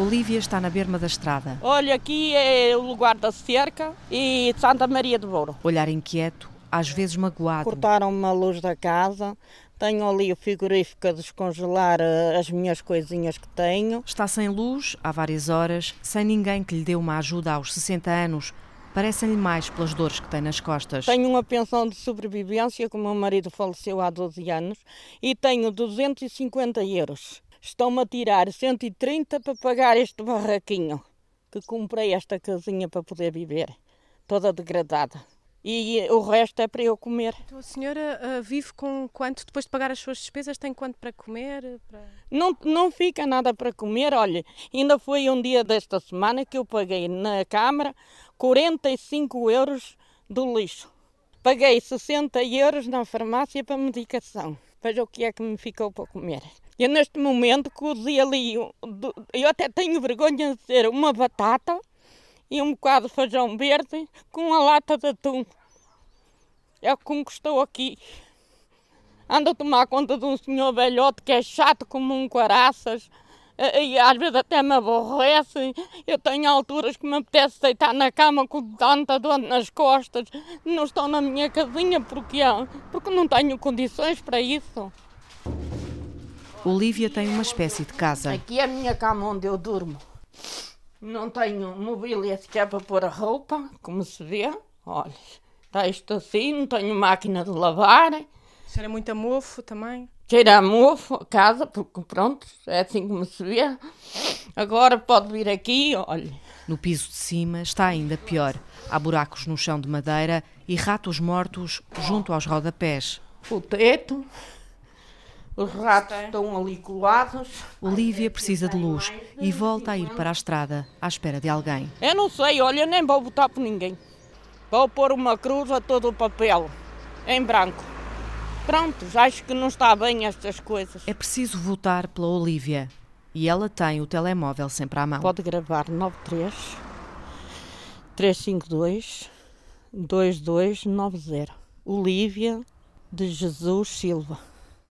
Olívia está na berma da estrada. Olha, aqui é o lugar da cerca e Santa Maria de Bouro. Olhar inquieto, às vezes magoado. Cortaram-me a luz da casa, tenho ali o frigorífico a descongelar eh, as minhas coisinhas que tenho. Está sem luz há várias horas, sem ninguém que lhe dê uma ajuda aos 60 anos. Parecem-lhe mais pelas dores que tem nas costas. Tenho uma pensão de sobrevivência, que o meu marido faleceu há 12 anos, e tenho 250 euros. Estão-me a tirar 130 para pagar este barraquinho, que comprei esta casinha para poder viver, toda degradada. E o resto é para eu comer. Então a senhora uh, vive com quanto? Depois de pagar as suas despesas, tem quanto para comer? Para... Não, não fica nada para comer. Olha, ainda foi um dia desta semana que eu paguei na Câmara 45 euros do lixo. Paguei 60 euros na farmácia para medicação. Veja o que é que me ficou para comer. Eu neste momento cozi ali, eu até tenho vergonha de dizer, uma batata e um bocado de feijão verde com uma lata de atum. É o que me custou aqui. Ando a tomar conta de um senhor velhote que é chato como um caraças e às vezes até me aborrece. Eu tenho alturas que me apetece deitar na cama com tanta dor nas costas. Não estou na minha casinha porque, porque não tenho condições para isso. Olívia tem uma espécie de casa. Aqui é a minha cama onde eu durmo. Não tenho mobília sequer para pôr a roupa, como se vê. Olha, está isto assim, não tenho máquina de lavar. Cheira muito a mofo também? Cheira a mofo a casa, porque pronto, é assim como se vê. Agora pode vir aqui, olha. No piso de cima está ainda pior. Há buracos no chão de madeira e ratos mortos junto aos rodapés. O teto, os ratos estão ali colados. Olívia precisa de luz e volta a ir para a estrada à espera de alguém. Eu não sei, olha, nem vou votar por ninguém. Vou pôr uma cruz a todo o papel, em branco. Pronto, acho que não está bem estas coisas. É preciso votar pela Olívia e ela tem o telemóvel sempre à mão. Pode gravar 93 352 2290. Olívia de Jesus Silva.